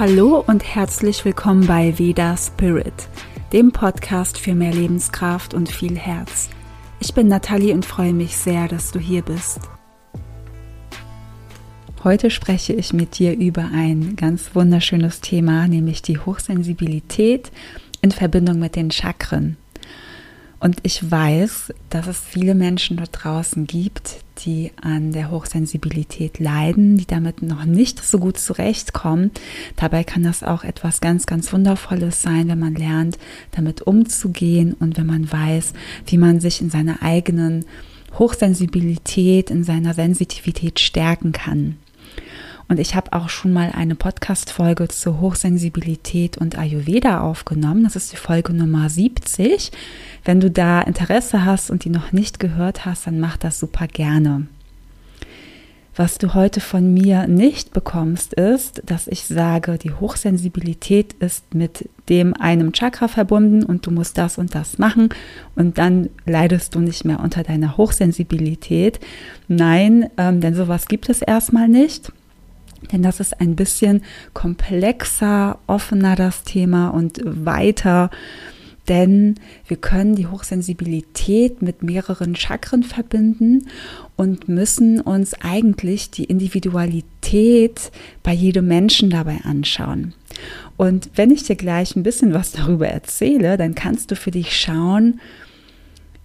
Hallo und herzlich willkommen bei Veda Spirit, dem Podcast für mehr Lebenskraft und viel Herz. Ich bin Nathalie und freue mich sehr, dass du hier bist. Heute spreche ich mit dir über ein ganz wunderschönes Thema, nämlich die Hochsensibilität in Verbindung mit den Chakren. Und ich weiß, dass es viele Menschen dort draußen gibt, die an der Hochsensibilität leiden, die damit noch nicht so gut zurechtkommen. Dabei kann das auch etwas ganz, ganz Wundervolles sein, wenn man lernt, damit umzugehen und wenn man weiß, wie man sich in seiner eigenen Hochsensibilität, in seiner Sensitivität stärken kann. Und ich habe auch schon mal eine Podcast-Folge zur Hochsensibilität und Ayurveda aufgenommen. Das ist die Folge Nummer 70. Wenn du da Interesse hast und die noch nicht gehört hast, dann mach das super gerne. Was du heute von mir nicht bekommst, ist, dass ich sage, die Hochsensibilität ist mit dem einem Chakra verbunden und du musst das und das machen und dann leidest du nicht mehr unter deiner Hochsensibilität. Nein, ähm, denn sowas gibt es erstmal nicht. Denn das ist ein bisschen komplexer, offener das Thema und weiter. Denn wir können die Hochsensibilität mit mehreren Chakren verbinden und müssen uns eigentlich die Individualität bei jedem Menschen dabei anschauen. Und wenn ich dir gleich ein bisschen was darüber erzähle, dann kannst du für dich schauen,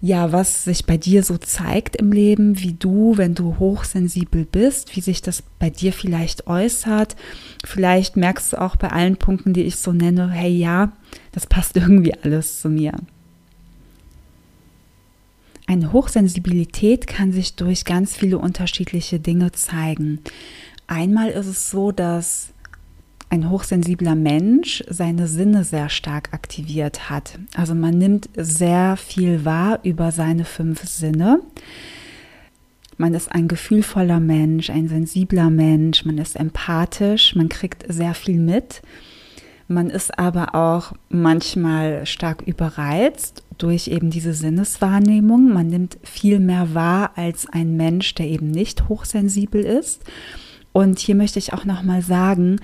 ja, was sich bei dir so zeigt im Leben, wie du, wenn du hochsensibel bist, wie sich das bei dir vielleicht äußert. Vielleicht merkst du auch bei allen Punkten, die ich so nenne, hey ja, das passt irgendwie alles zu mir. Eine Hochsensibilität kann sich durch ganz viele unterschiedliche Dinge zeigen. Einmal ist es so, dass ein hochsensibler Mensch seine Sinne sehr stark aktiviert hat. Also man nimmt sehr viel wahr über seine fünf Sinne. Man ist ein gefühlvoller Mensch, ein sensibler Mensch, man ist empathisch, man kriegt sehr viel mit. Man ist aber auch manchmal stark überreizt durch eben diese Sinneswahrnehmung. Man nimmt viel mehr wahr als ein Mensch, der eben nicht hochsensibel ist. Und hier möchte ich auch noch mal sagen,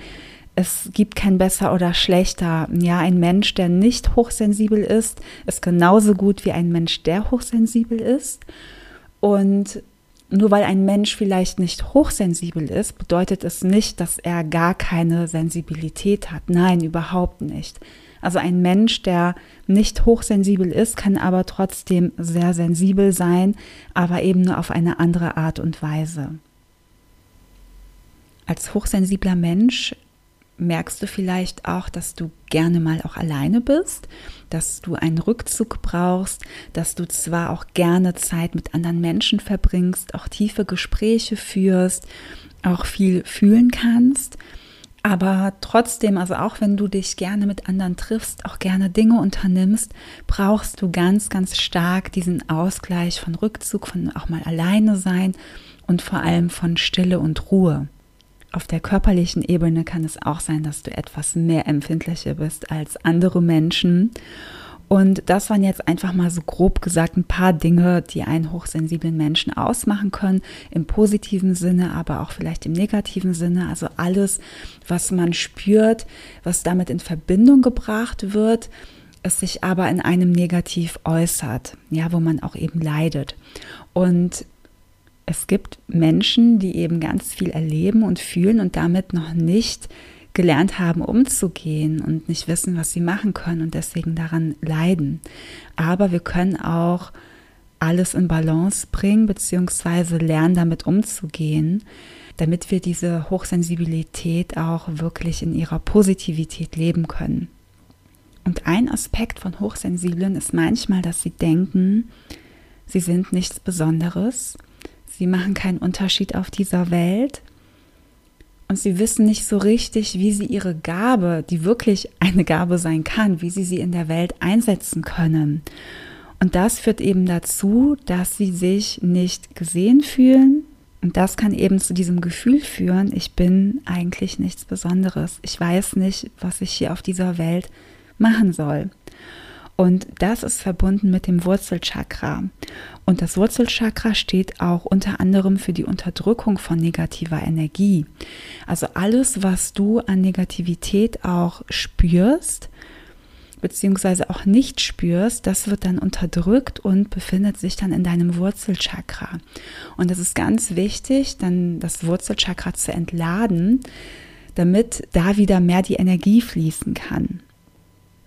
es gibt kein besser oder schlechter. Ja, ein Mensch, der nicht hochsensibel ist, ist genauso gut wie ein Mensch, der hochsensibel ist. Und nur weil ein Mensch vielleicht nicht hochsensibel ist, bedeutet es nicht, dass er gar keine Sensibilität hat. Nein, überhaupt nicht. Also ein Mensch, der nicht hochsensibel ist, kann aber trotzdem sehr sensibel sein, aber eben nur auf eine andere Art und Weise. Als hochsensibler Mensch merkst du vielleicht auch, dass du gerne mal auch alleine bist, dass du einen Rückzug brauchst, dass du zwar auch gerne Zeit mit anderen Menschen verbringst, auch tiefe Gespräche führst, auch viel fühlen kannst, aber trotzdem, also auch wenn du dich gerne mit anderen triffst, auch gerne Dinge unternimmst, brauchst du ganz, ganz stark diesen Ausgleich von Rückzug, von auch mal alleine sein und vor allem von Stille und Ruhe. Auf der körperlichen Ebene kann es auch sein, dass du etwas mehr empfindlicher bist als andere Menschen. Und das waren jetzt einfach mal so grob gesagt ein paar Dinge, die einen hochsensiblen Menschen ausmachen können, im positiven Sinne, aber auch vielleicht im negativen Sinne. Also alles, was man spürt, was damit in Verbindung gebracht wird, es sich aber in einem negativ äußert, ja, wo man auch eben leidet. Und es gibt Menschen, die eben ganz viel erleben und fühlen und damit noch nicht gelernt haben, umzugehen und nicht wissen, was sie machen können und deswegen daran leiden. Aber wir können auch alles in Balance bringen, beziehungsweise lernen, damit umzugehen, damit wir diese Hochsensibilität auch wirklich in ihrer Positivität leben können. Und ein Aspekt von Hochsensiblen ist manchmal, dass sie denken, sie sind nichts Besonderes Sie machen keinen Unterschied auf dieser Welt und sie wissen nicht so richtig, wie sie ihre Gabe, die wirklich eine Gabe sein kann, wie sie sie in der Welt einsetzen können. Und das führt eben dazu, dass sie sich nicht gesehen fühlen. Und das kann eben zu diesem Gefühl führen, ich bin eigentlich nichts Besonderes. Ich weiß nicht, was ich hier auf dieser Welt machen soll. Und das ist verbunden mit dem Wurzelchakra. Und das Wurzelchakra steht auch unter anderem für die Unterdrückung von negativer Energie. Also alles, was du an Negativität auch spürst, beziehungsweise auch nicht spürst, das wird dann unterdrückt und befindet sich dann in deinem Wurzelchakra. Und es ist ganz wichtig, dann das Wurzelchakra zu entladen, damit da wieder mehr die Energie fließen kann.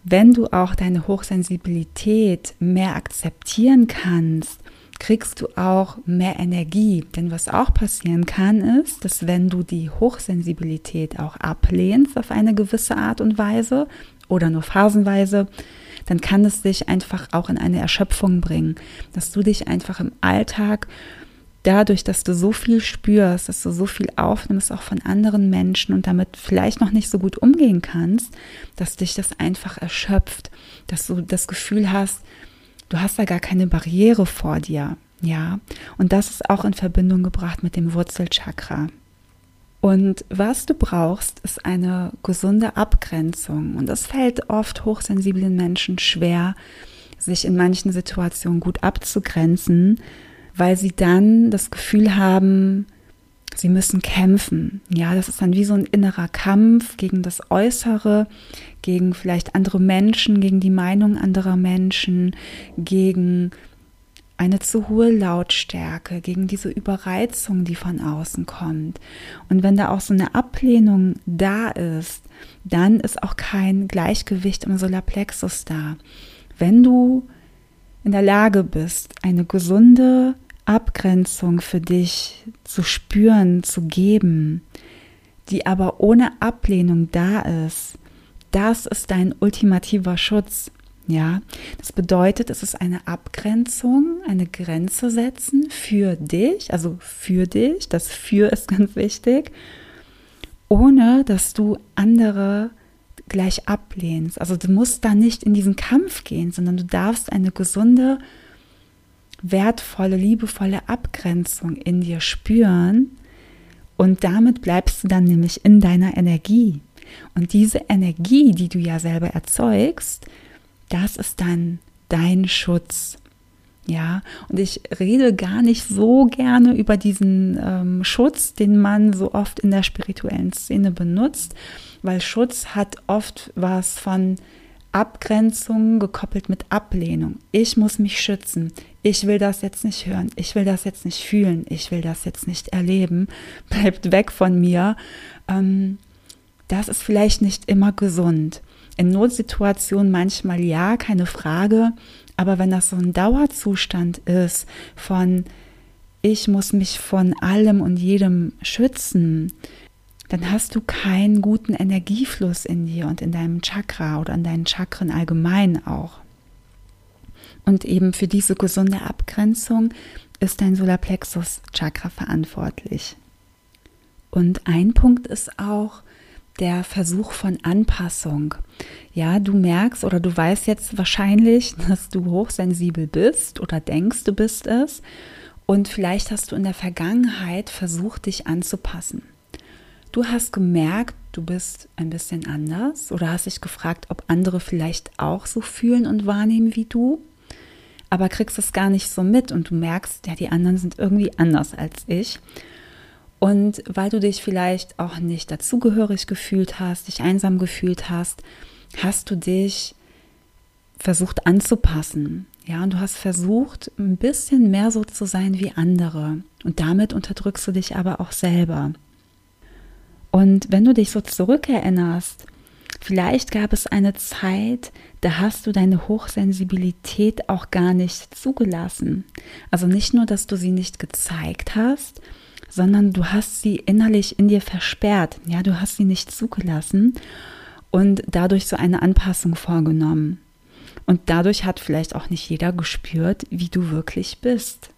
Wenn du auch deine Hochsensibilität mehr akzeptieren kannst, kriegst du auch mehr Energie. Denn was auch passieren kann, ist, dass wenn du die Hochsensibilität auch ablehnst auf eine gewisse Art und Weise, oder nur phasenweise, dann kann es dich einfach auch in eine Erschöpfung bringen, dass du dich einfach im Alltag dadurch, dass du so viel spürst, dass du so viel aufnimmst, auch von anderen Menschen und damit vielleicht noch nicht so gut umgehen kannst, dass dich das einfach erschöpft, dass du das Gefühl hast, du hast da gar keine Barriere vor dir. Ja, und das ist auch in Verbindung gebracht mit dem Wurzelchakra. Und was du brauchst, ist eine gesunde Abgrenzung. Und es fällt oft hochsensiblen Menschen schwer, sich in manchen Situationen gut abzugrenzen, weil sie dann das Gefühl haben, sie müssen kämpfen. Ja, das ist dann wie so ein innerer Kampf gegen das Äußere, gegen vielleicht andere Menschen, gegen die Meinung anderer Menschen, gegen eine zu hohe Lautstärke, gegen diese Überreizung, die von außen kommt. Und wenn da auch so eine Ablehnung da ist, dann ist auch kein Gleichgewicht im Solarplexus da. Wenn du in der Lage bist, eine gesunde Abgrenzung für dich zu spüren, zu geben, die aber ohne Ablehnung da ist, das ist dein ultimativer Schutz. Ja, das bedeutet, es ist eine Abgrenzung, eine Grenze setzen für dich, also für dich, das für ist ganz wichtig, ohne dass du andere gleich ablehnst. Also du musst da nicht in diesen Kampf gehen, sondern du darfst eine gesunde, wertvolle, liebevolle Abgrenzung in dir spüren und damit bleibst du dann nämlich in deiner Energie. Und diese Energie, die du ja selber erzeugst, das ist dann dein Schutz. Ja, und ich rede gar nicht so gerne über diesen ähm, Schutz, den man so oft in der spirituellen Szene benutzt, weil Schutz hat oft was von Abgrenzung gekoppelt mit Ablehnung. Ich muss mich schützen. Ich will das jetzt nicht hören. Ich will das jetzt nicht fühlen. Ich will das jetzt nicht erleben. Bleibt weg von mir. Ähm, das ist vielleicht nicht immer gesund. In Notsituationen manchmal ja, keine Frage. Aber wenn das so ein Dauerzustand ist von ich muss mich von allem und jedem schützen, dann hast du keinen guten Energiefluss in dir und in deinem Chakra oder in deinen Chakren allgemein auch. Und eben für diese gesunde Abgrenzung ist dein Solarplexus Chakra verantwortlich. Und ein Punkt ist auch, der Versuch von Anpassung. Ja, du merkst oder du weißt jetzt wahrscheinlich, dass du hochsensibel bist oder denkst, du bist es. Und vielleicht hast du in der Vergangenheit versucht, dich anzupassen. Du hast gemerkt, du bist ein bisschen anders oder hast dich gefragt, ob andere vielleicht auch so fühlen und wahrnehmen wie du, aber kriegst es gar nicht so mit und du merkst, ja, die anderen sind irgendwie anders als ich. Und weil du dich vielleicht auch nicht dazugehörig gefühlt hast, dich einsam gefühlt hast, hast du dich versucht anzupassen. Ja, und du hast versucht, ein bisschen mehr so zu sein wie andere. Und damit unterdrückst du dich aber auch selber. Und wenn du dich so zurückerinnerst, vielleicht gab es eine Zeit, da hast du deine Hochsensibilität auch gar nicht zugelassen. Also nicht nur, dass du sie nicht gezeigt hast, sondern du hast sie innerlich in dir versperrt. Ja, du hast sie nicht zugelassen und dadurch so eine Anpassung vorgenommen. Und dadurch hat vielleicht auch nicht jeder gespürt, wie du wirklich bist.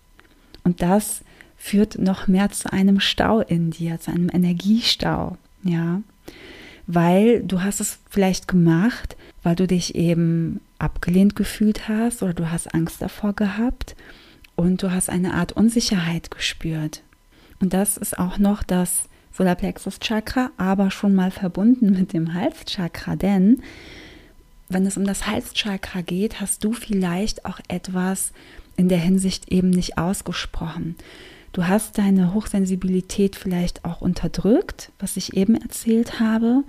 Und das führt noch mehr zu einem Stau in dir, zu einem Energiestau, ja. Weil du hast es vielleicht gemacht, weil du dich eben abgelehnt gefühlt hast oder du hast Angst davor gehabt und du hast eine Art Unsicherheit gespürt. Und das ist auch noch das Solarplexus Chakra, aber schon mal verbunden mit dem Halschakra, denn wenn es um das Halschakra geht, hast du vielleicht auch etwas in der Hinsicht eben nicht ausgesprochen. Du hast deine Hochsensibilität vielleicht auch unterdrückt, was ich eben erzählt habe.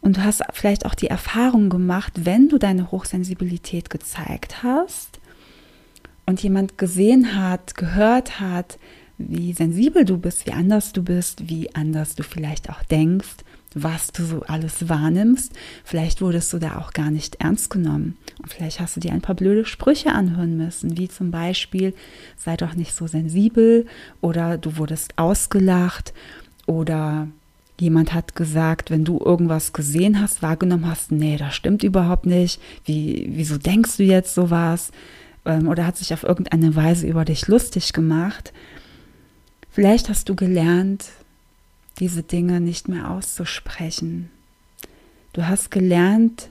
Und du hast vielleicht auch die Erfahrung gemacht, wenn du deine Hochsensibilität gezeigt hast und jemand gesehen hat, gehört hat, wie sensibel du bist, wie anders du bist, wie anders du vielleicht auch denkst, was du so alles wahrnimmst. Vielleicht wurdest du da auch gar nicht ernst genommen. Und vielleicht hast du dir ein paar blöde Sprüche anhören müssen, wie zum Beispiel, sei doch nicht so sensibel oder du wurdest ausgelacht oder jemand hat gesagt, wenn du irgendwas gesehen hast, wahrgenommen hast, nee, das stimmt überhaupt nicht. Wie, wieso denkst du jetzt sowas? Ähm, oder hat sich auf irgendeine Weise über dich lustig gemacht. Vielleicht hast du gelernt, diese Dinge nicht mehr auszusprechen. Du hast gelernt,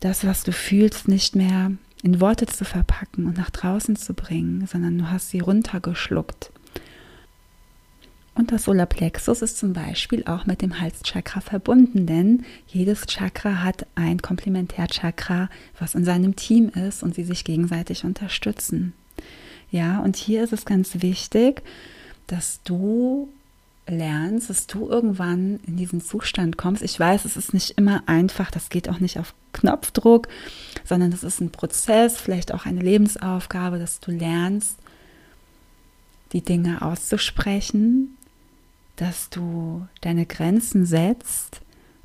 das, was du fühlst, nicht mehr in Worte zu verpacken und nach draußen zu bringen, sondern du hast sie runtergeschluckt. Und das Solarplexus ist zum Beispiel auch mit dem Halschakra verbunden, denn jedes Chakra hat ein Komplementärchakra, was in seinem Team ist und sie sich gegenseitig unterstützen. Ja, und hier ist es ganz wichtig, dass du lernst, dass du irgendwann in diesen Zustand kommst. Ich weiß, es ist nicht immer einfach, das geht auch nicht auf Knopfdruck, sondern es ist ein Prozess, vielleicht auch eine Lebensaufgabe, dass du lernst, die Dinge auszusprechen, dass du deine Grenzen setzt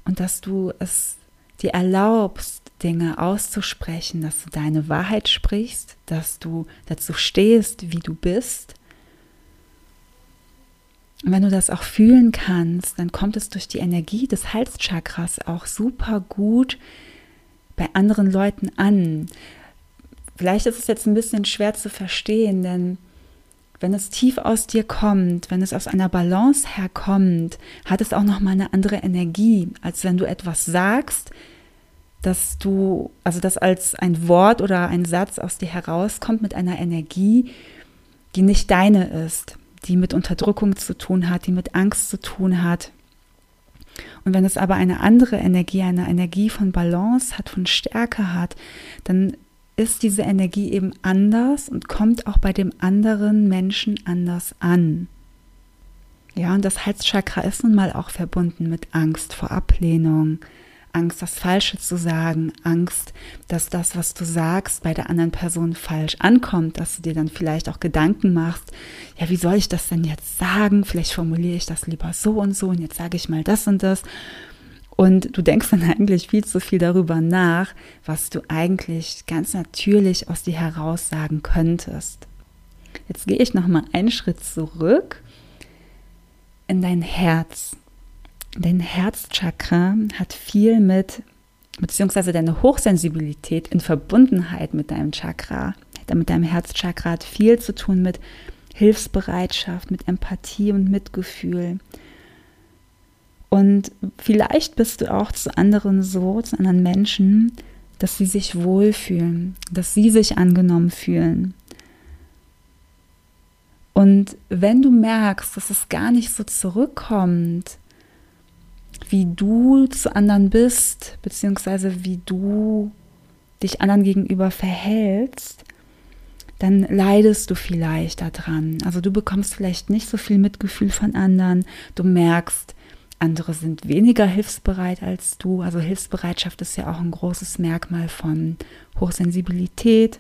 und dass du es dir erlaubst, Dinge auszusprechen, dass du deine Wahrheit sprichst, dass du dazu stehst, wie du bist und wenn du das auch fühlen kannst, dann kommt es durch die Energie des Halschakras auch super gut bei anderen Leuten an. Vielleicht ist es jetzt ein bisschen schwer zu verstehen, denn wenn es tief aus dir kommt, wenn es aus einer Balance herkommt, hat es auch noch mal eine andere Energie, als wenn du etwas sagst, dass du, also das als ein Wort oder ein Satz aus dir herauskommt mit einer Energie, die nicht deine ist die mit Unterdrückung zu tun hat, die mit Angst zu tun hat. Und wenn es aber eine andere Energie, eine Energie von Balance hat, von Stärke hat, dann ist diese Energie eben anders und kommt auch bei dem anderen Menschen anders an. Ja, und das Halschakra ist nun mal auch verbunden mit Angst vor Ablehnung, Angst, das Falsche zu sagen, Angst, dass das, was du sagst, bei der anderen Person falsch ankommt, dass du dir dann vielleicht auch Gedanken machst, ja, wie soll ich das denn jetzt sagen? Vielleicht formuliere ich das lieber so und so und jetzt sage ich mal das und das. Und du denkst dann eigentlich viel zu viel darüber nach, was du eigentlich ganz natürlich aus dir heraus sagen könntest. Jetzt gehe ich noch mal einen Schritt zurück in dein Herz. Dein Herzchakra hat viel mit, beziehungsweise deine Hochsensibilität in Verbundenheit mit deinem Chakra, mit deinem Herzchakra hat viel zu tun mit Hilfsbereitschaft, mit Empathie und Mitgefühl. Und vielleicht bist du auch zu anderen so, zu anderen Menschen, dass sie sich wohlfühlen, dass sie sich angenommen fühlen. Und wenn du merkst, dass es gar nicht so zurückkommt, wie du zu anderen bist, beziehungsweise wie du dich anderen gegenüber verhältst, dann leidest du vielleicht daran. Also du bekommst vielleicht nicht so viel Mitgefühl von anderen. Du merkst, andere sind weniger hilfsbereit als du. Also Hilfsbereitschaft ist ja auch ein großes Merkmal von Hochsensibilität.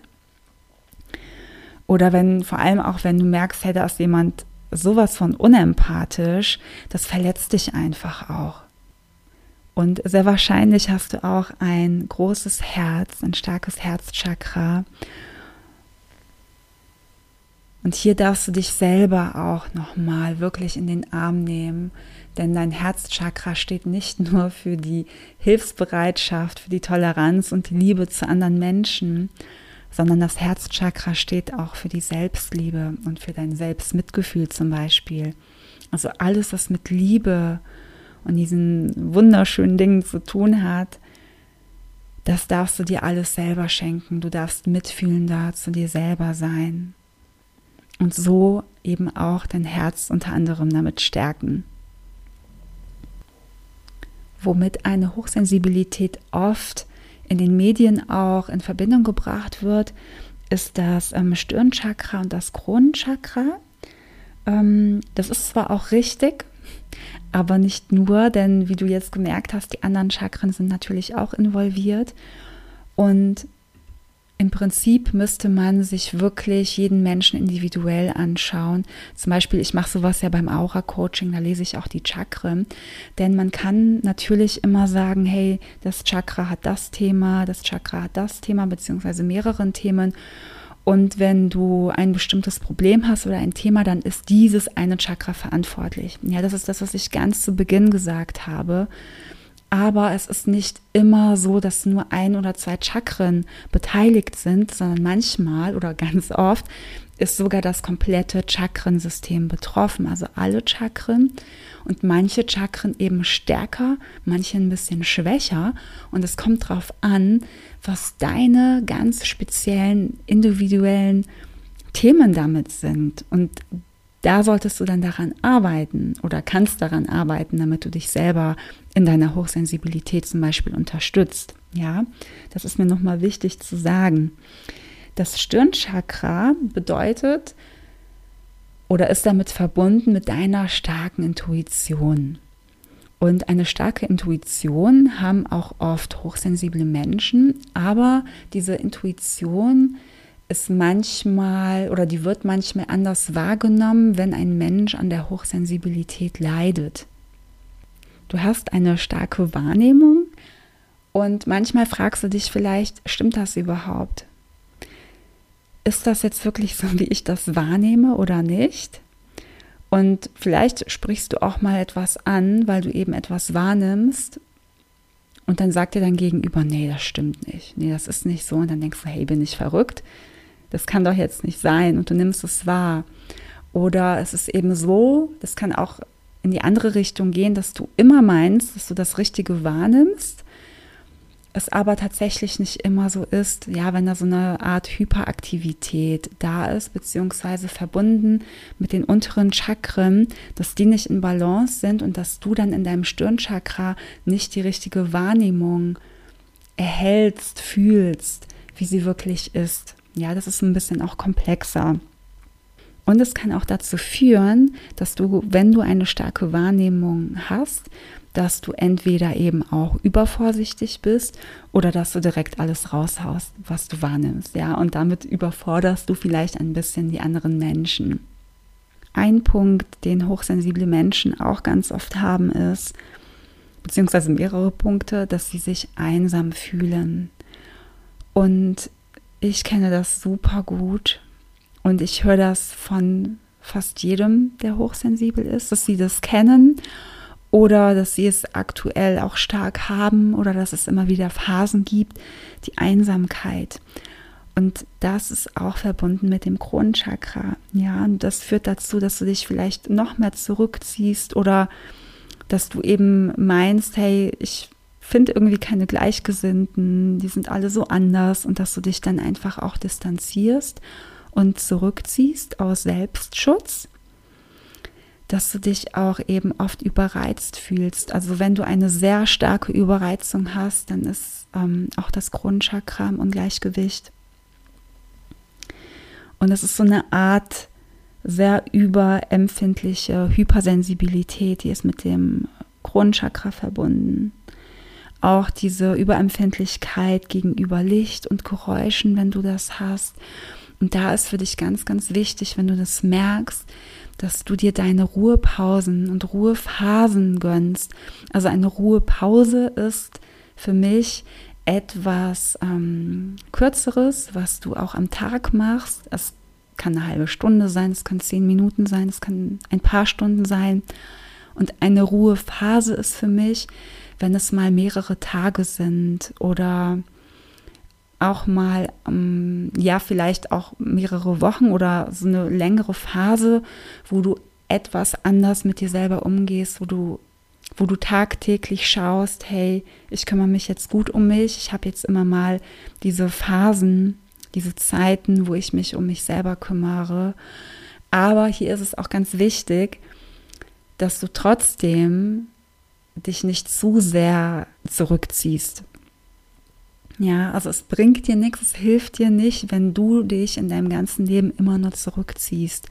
Oder wenn, vor allem auch wenn du merkst, hey, da ist jemand sowas von unempathisch, das verletzt dich einfach auch. Und sehr wahrscheinlich hast du auch ein großes Herz, ein starkes Herzchakra. Und hier darfst du dich selber auch nochmal wirklich in den Arm nehmen, denn dein Herzchakra steht nicht nur für die Hilfsbereitschaft, für die Toleranz und die Liebe zu anderen Menschen, sondern das Herzchakra steht auch für die Selbstliebe und für dein Selbstmitgefühl zum Beispiel. Also alles, was mit Liebe und diesen wunderschönen Dingen zu tun hat, das darfst du dir alles selber schenken. Du darfst mitfühlender zu dir selber sein. Und so eben auch dein Herz unter anderem damit stärken. womit eine Hochsensibilität oft in den Medien auch in Verbindung gebracht wird, ist das ähm, Stirnchakra und das Kronenchakra. Ähm, das ist zwar auch richtig, aber nicht nur, denn wie du jetzt gemerkt hast, die anderen Chakren sind natürlich auch involviert. Und im Prinzip müsste man sich wirklich jeden Menschen individuell anschauen. Zum Beispiel, ich mache sowas ja beim Aura-Coaching, da lese ich auch die Chakren. Denn man kann natürlich immer sagen, hey, das Chakra hat das Thema, das Chakra hat das Thema, beziehungsweise mehreren Themen. Und wenn du ein bestimmtes Problem hast oder ein Thema, dann ist dieses eine Chakra verantwortlich. Ja, das ist das, was ich ganz zu Beginn gesagt habe. Aber es ist nicht immer so, dass nur ein oder zwei Chakren beteiligt sind, sondern manchmal oder ganz oft ist sogar das komplette Chakrensystem betroffen, also alle Chakren und manche Chakren eben stärker, manche ein bisschen schwächer und es kommt darauf an, was deine ganz speziellen individuellen Themen damit sind und da solltest du dann daran arbeiten oder kannst daran arbeiten, damit du dich selber in deiner Hochsensibilität zum Beispiel unterstützt. Ja, das ist mir nochmal wichtig zu sagen. Das Stirnchakra bedeutet oder ist damit verbunden mit deiner starken Intuition. Und eine starke Intuition haben auch oft hochsensible Menschen, aber diese Intuition ist manchmal oder die wird manchmal anders wahrgenommen, wenn ein Mensch an der Hochsensibilität leidet. Du hast eine starke Wahrnehmung und manchmal fragst du dich vielleicht, stimmt das überhaupt? Ist das jetzt wirklich so, wie ich das wahrnehme oder nicht? Und vielleicht sprichst du auch mal etwas an, weil du eben etwas wahrnimmst. Und dann sagt dir dein Gegenüber, nee, das stimmt nicht. Nee, das ist nicht so. Und dann denkst du, hey, bin ich verrückt? Das kann doch jetzt nicht sein. Und du nimmst es wahr. Oder es ist eben so, das kann auch in die andere Richtung gehen, dass du immer meinst, dass du das Richtige wahrnimmst es aber tatsächlich nicht immer so ist, ja, wenn da so eine Art Hyperaktivität da ist, beziehungsweise verbunden mit den unteren Chakren, dass die nicht in Balance sind und dass du dann in deinem Stirnchakra nicht die richtige Wahrnehmung erhältst, fühlst, wie sie wirklich ist. Ja, das ist ein bisschen auch komplexer. Und es kann auch dazu führen, dass du, wenn du eine starke Wahrnehmung hast, dass du entweder eben auch übervorsichtig bist oder dass du direkt alles raushaust, was du wahrnimmst, ja, und damit überforderst du vielleicht ein bisschen die anderen Menschen. Ein Punkt, den hochsensible Menschen auch ganz oft haben, ist, beziehungsweise mehrere Punkte, dass sie sich einsam fühlen. Und ich kenne das super gut und ich höre das von fast jedem, der hochsensibel ist, dass sie das kennen oder dass sie es aktuell auch stark haben oder dass es immer wieder Phasen gibt, die Einsamkeit. Und das ist auch verbunden mit dem Kronenchakra. Ja, und das führt dazu, dass du dich vielleicht noch mehr zurückziehst oder dass du eben meinst, hey, ich finde irgendwie keine Gleichgesinnten, die sind alle so anders und dass du dich dann einfach auch distanzierst und zurückziehst aus Selbstschutz dass du dich auch eben oft überreizt fühlst. Also wenn du eine sehr starke Überreizung hast, dann ist ähm, auch das Kronenchakra im Ungleichgewicht. Und es ist so eine Art sehr überempfindliche Hypersensibilität, die ist mit dem Kronenchakra verbunden. Auch diese Überempfindlichkeit gegenüber Licht und Geräuschen, wenn du das hast. Und da ist für dich ganz, ganz wichtig, wenn du das merkst, dass du dir deine Ruhepausen und Ruhephasen gönnst. Also eine Ruhepause ist für mich etwas ähm, Kürzeres, was du auch am Tag machst. Es kann eine halbe Stunde sein, es kann zehn Minuten sein, es kann ein paar Stunden sein. Und eine Ruhephase ist für mich, wenn es mal mehrere Tage sind oder auch mal, ähm, ja, vielleicht auch mehrere Wochen oder so eine längere Phase, wo du etwas anders mit dir selber umgehst, wo du, wo du tagtäglich schaust, hey, ich kümmere mich jetzt gut um mich, ich habe jetzt immer mal diese Phasen, diese Zeiten, wo ich mich um mich selber kümmere. Aber hier ist es auch ganz wichtig, dass du trotzdem dich nicht zu sehr zurückziehst. Ja, also es bringt dir nichts, es hilft dir nicht, wenn du dich in deinem ganzen Leben immer nur zurückziehst.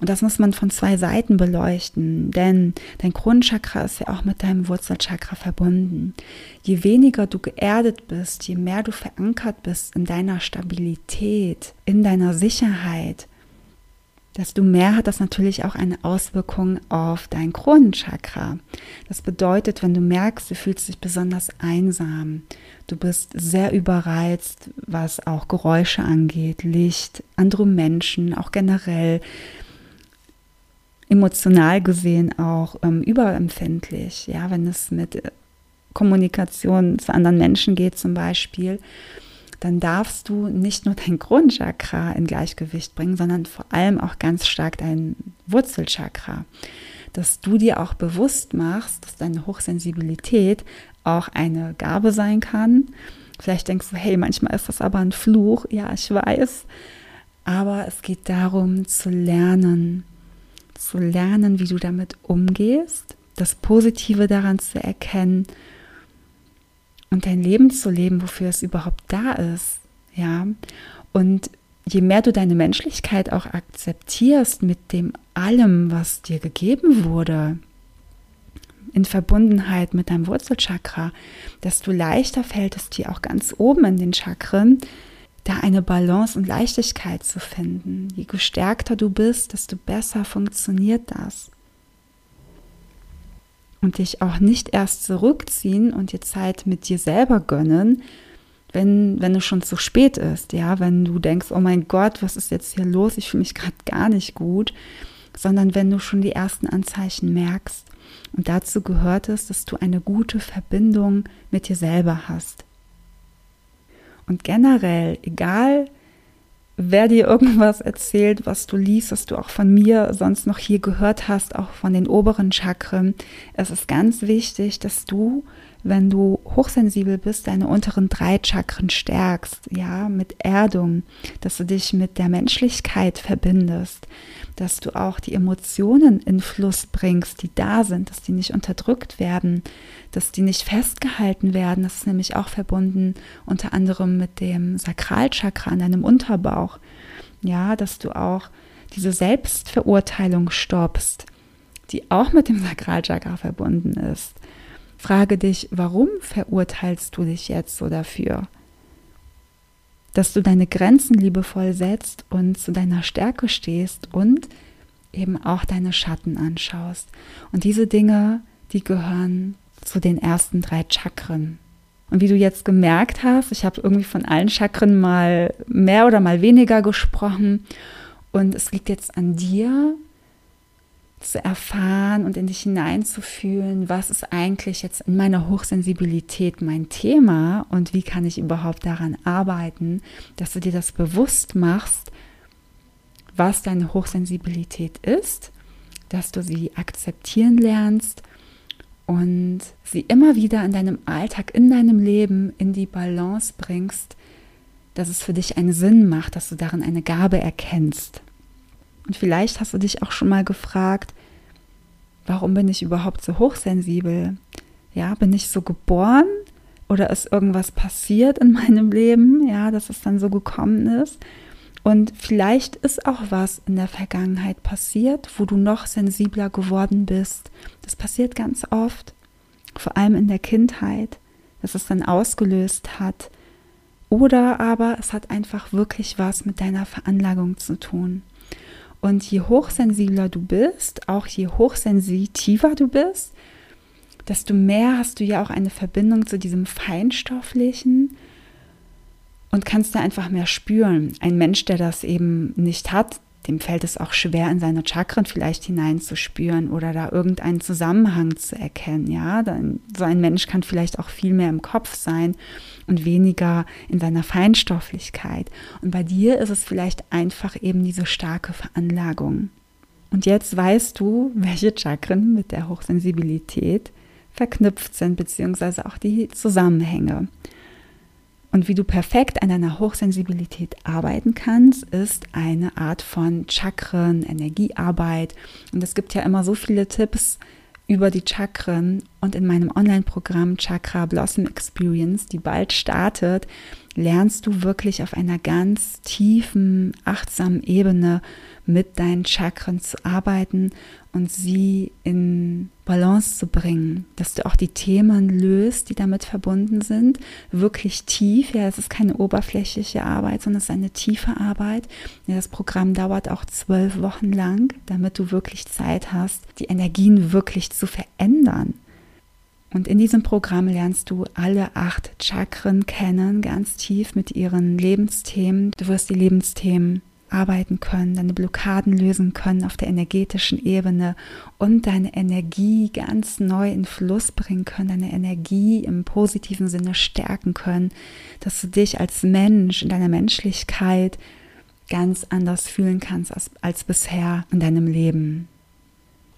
Und das muss man von zwei Seiten beleuchten, denn dein Kronenchakra ist ja auch mit deinem Wurzelchakra verbunden. Je weniger du geerdet bist, je mehr du verankert bist in deiner Stabilität, in deiner Sicherheit, desto mehr hat das natürlich auch eine Auswirkung auf dein Kronenchakra. Das bedeutet, wenn du merkst, du fühlst dich besonders einsam, du bist sehr überreizt, was auch Geräusche angeht, Licht, andere Menschen, auch generell, emotional gesehen auch ähm, überempfindlich, ja, wenn es mit Kommunikation zu anderen Menschen geht zum Beispiel, dann darfst du nicht nur dein Grundchakra in Gleichgewicht bringen, sondern vor allem auch ganz stark dein Wurzelchakra. Dass du dir auch bewusst machst, dass deine Hochsensibilität auch eine Gabe sein kann. Vielleicht denkst du, hey, manchmal ist das aber ein Fluch. Ja, ich weiß. Aber es geht darum zu lernen, zu lernen, wie du damit umgehst, das Positive daran zu erkennen und dein Leben zu leben, wofür es überhaupt da ist. Ja, und je mehr du deine Menschlichkeit auch akzeptierst mit dem allem, was dir gegeben wurde, in Verbundenheit mit deinem Wurzelchakra, desto leichter fällt es dir auch ganz oben in den Chakren, da eine Balance und Leichtigkeit zu finden. Je gestärkter du bist, desto besser funktioniert das. Und dich auch nicht erst zurückziehen und dir Zeit mit dir selber gönnen, wenn, wenn es schon zu spät ist, ja, wenn du denkst, oh mein Gott, was ist jetzt hier los? Ich fühle mich gerade gar nicht gut, sondern wenn du schon die ersten Anzeichen merkst. Und dazu gehört es, dass du eine gute Verbindung mit dir selber hast. Und generell, egal wer dir irgendwas erzählt, was du liest, was du auch von mir sonst noch hier gehört hast, auch von den oberen Chakren, es ist ganz wichtig, dass du wenn du hochsensibel bist, deine unteren drei Chakren stärkst, ja, mit Erdung, dass du dich mit der Menschlichkeit verbindest, dass du auch die Emotionen in Fluss bringst, die da sind, dass die nicht unterdrückt werden, dass die nicht festgehalten werden. Das ist nämlich auch verbunden unter anderem mit dem Sakralchakra an deinem Unterbauch. Ja, dass du auch diese Selbstverurteilung stoppst, die auch mit dem Sakralchakra verbunden ist. Frage dich, warum verurteilst du dich jetzt so dafür? Dass du deine Grenzen liebevoll setzt und zu deiner Stärke stehst und eben auch deine Schatten anschaust. Und diese Dinge, die gehören zu den ersten drei Chakren. Und wie du jetzt gemerkt hast, ich habe irgendwie von allen Chakren mal mehr oder mal weniger gesprochen. Und es liegt jetzt an dir, zu erfahren und in dich hineinzufühlen, was ist eigentlich jetzt in meiner Hochsensibilität mein Thema und wie kann ich überhaupt daran arbeiten, dass du dir das bewusst machst, was deine Hochsensibilität ist, dass du sie akzeptieren lernst und sie immer wieder in deinem Alltag, in deinem Leben in die Balance bringst, dass es für dich einen Sinn macht, dass du darin eine Gabe erkennst. Und vielleicht hast du dich auch schon mal gefragt, warum bin ich überhaupt so hochsensibel? Ja, bin ich so geboren oder ist irgendwas passiert in meinem Leben, ja, dass es dann so gekommen ist? Und vielleicht ist auch was in der Vergangenheit passiert, wo du noch sensibler geworden bist. Das passiert ganz oft, vor allem in der Kindheit, dass es dann ausgelöst hat. Oder aber es hat einfach wirklich was mit deiner Veranlagung zu tun. Und je hochsensibler du bist, auch je hochsensitiver du bist, desto mehr hast du ja auch eine Verbindung zu diesem Feinstofflichen und kannst da einfach mehr spüren. Ein Mensch, der das eben nicht hat, dem fällt es auch schwer, in seine Chakren vielleicht hineinzuspüren oder da irgendeinen Zusammenhang zu erkennen. Ja, dann, so ein Mensch kann vielleicht auch viel mehr im Kopf sein und weniger in seiner Feinstofflichkeit. Und bei dir ist es vielleicht einfach eben diese starke Veranlagung. Und jetzt weißt du, welche Chakren mit der Hochsensibilität verknüpft sind, beziehungsweise auch die Zusammenhänge. Und wie du perfekt an deiner Hochsensibilität arbeiten kannst, ist eine Art von Chakren, Energiearbeit. Und es gibt ja immer so viele Tipps, über die Chakren und in meinem Online-Programm Chakra Blossom Experience, die bald startet, lernst du wirklich auf einer ganz tiefen, achtsamen Ebene mit deinen Chakren zu arbeiten und sie in Balance zu bringen, dass du auch die Themen löst, die damit verbunden sind, wirklich tief. Ja, es ist keine oberflächliche Arbeit, sondern es ist eine tiefe Arbeit. Ja, das Programm dauert auch zwölf Wochen lang, damit du wirklich Zeit hast, die Energien wirklich zu verändern. Und in diesem Programm lernst du alle acht Chakren kennen, ganz tief mit ihren Lebensthemen. Du wirst die Lebensthemen arbeiten können, deine Blockaden lösen können auf der energetischen Ebene und deine Energie ganz neu in Fluss bringen können, deine Energie im positiven Sinne stärken können, dass du dich als Mensch in deiner Menschlichkeit ganz anders fühlen kannst als, als bisher in deinem Leben.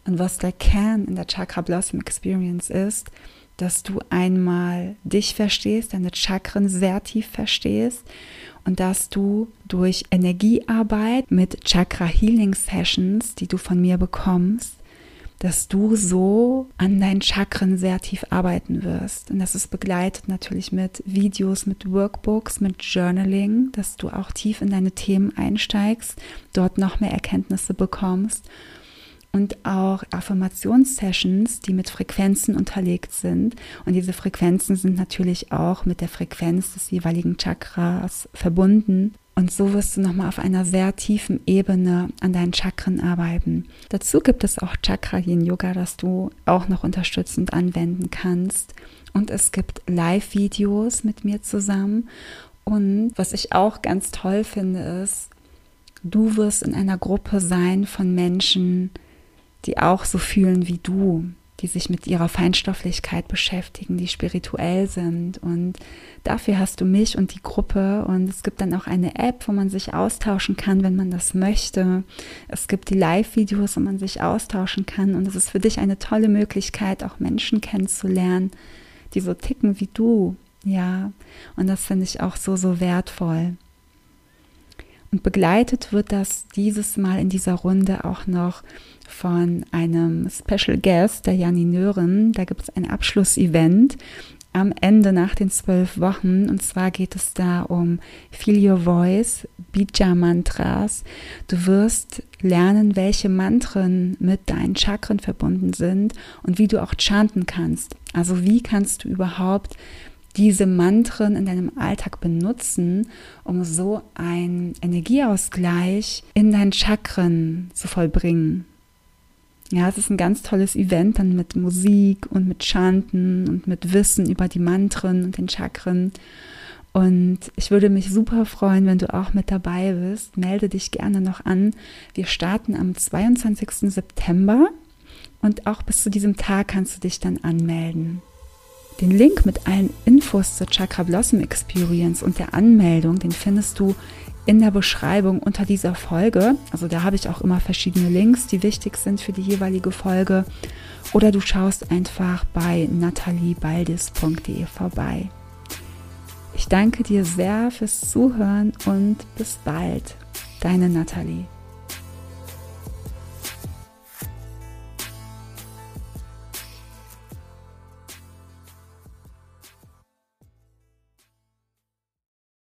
Und was der Kern in der Chakra Blossom Experience ist, dass du einmal dich verstehst, deine Chakren sehr tief verstehst und dass du durch Energiearbeit mit Chakra Healing Sessions, die du von mir bekommst, dass du so an deinen Chakren sehr tief arbeiten wirst. Und das ist begleitet natürlich mit Videos, mit Workbooks, mit Journaling, dass du auch tief in deine Themen einsteigst, dort noch mehr Erkenntnisse bekommst und auch Affirmationssessions, die mit Frequenzen unterlegt sind. Und diese Frequenzen sind natürlich auch mit der Frequenz des jeweiligen Chakras verbunden. Und so wirst du nochmal auf einer sehr tiefen Ebene an deinen Chakren arbeiten. Dazu gibt es auch Chakra Yin Yoga, das du auch noch unterstützend anwenden kannst. Und es gibt Live-Videos mit mir zusammen. Und was ich auch ganz toll finde, ist, du wirst in einer Gruppe sein von Menschen, die auch so fühlen wie du, die sich mit ihrer Feinstofflichkeit beschäftigen, die spirituell sind. Und dafür hast du mich und die Gruppe. Und es gibt dann auch eine App, wo man sich austauschen kann, wenn man das möchte. Es gibt die Live-Videos, wo man sich austauschen kann. Und es ist für dich eine tolle Möglichkeit, auch Menschen kennenzulernen, die so ticken wie du. Ja, und das finde ich auch so, so wertvoll. Und begleitet wird das dieses Mal in dieser Runde auch noch von einem Special Guest, der Janineurin. Da gibt es ein Abschlussevent am Ende nach den zwölf Wochen. Und zwar geht es da um Feel Your Voice, Bija Mantras. Du wirst lernen, welche Mantren mit deinen Chakren verbunden sind und wie du auch chanten kannst. Also wie kannst du überhaupt diese Mantren in deinem Alltag benutzen, um so einen Energieausgleich in deinen Chakren zu vollbringen. Ja, es ist ein ganz tolles Event dann mit Musik und mit Chanten und mit Wissen über die Mantren und den Chakren. Und ich würde mich super freuen, wenn du auch mit dabei bist. Melde dich gerne noch an. Wir starten am 22. September und auch bis zu diesem Tag kannst du dich dann anmelden. Den Link mit allen Infos zur Chakra Blossom Experience und der Anmeldung, den findest du in der Beschreibung unter dieser Folge. Also da habe ich auch immer verschiedene Links, die wichtig sind für die jeweilige Folge. Oder du schaust einfach bei nataliebaldis.de vorbei. Ich danke dir sehr fürs Zuhören und bis bald. Deine Nathalie.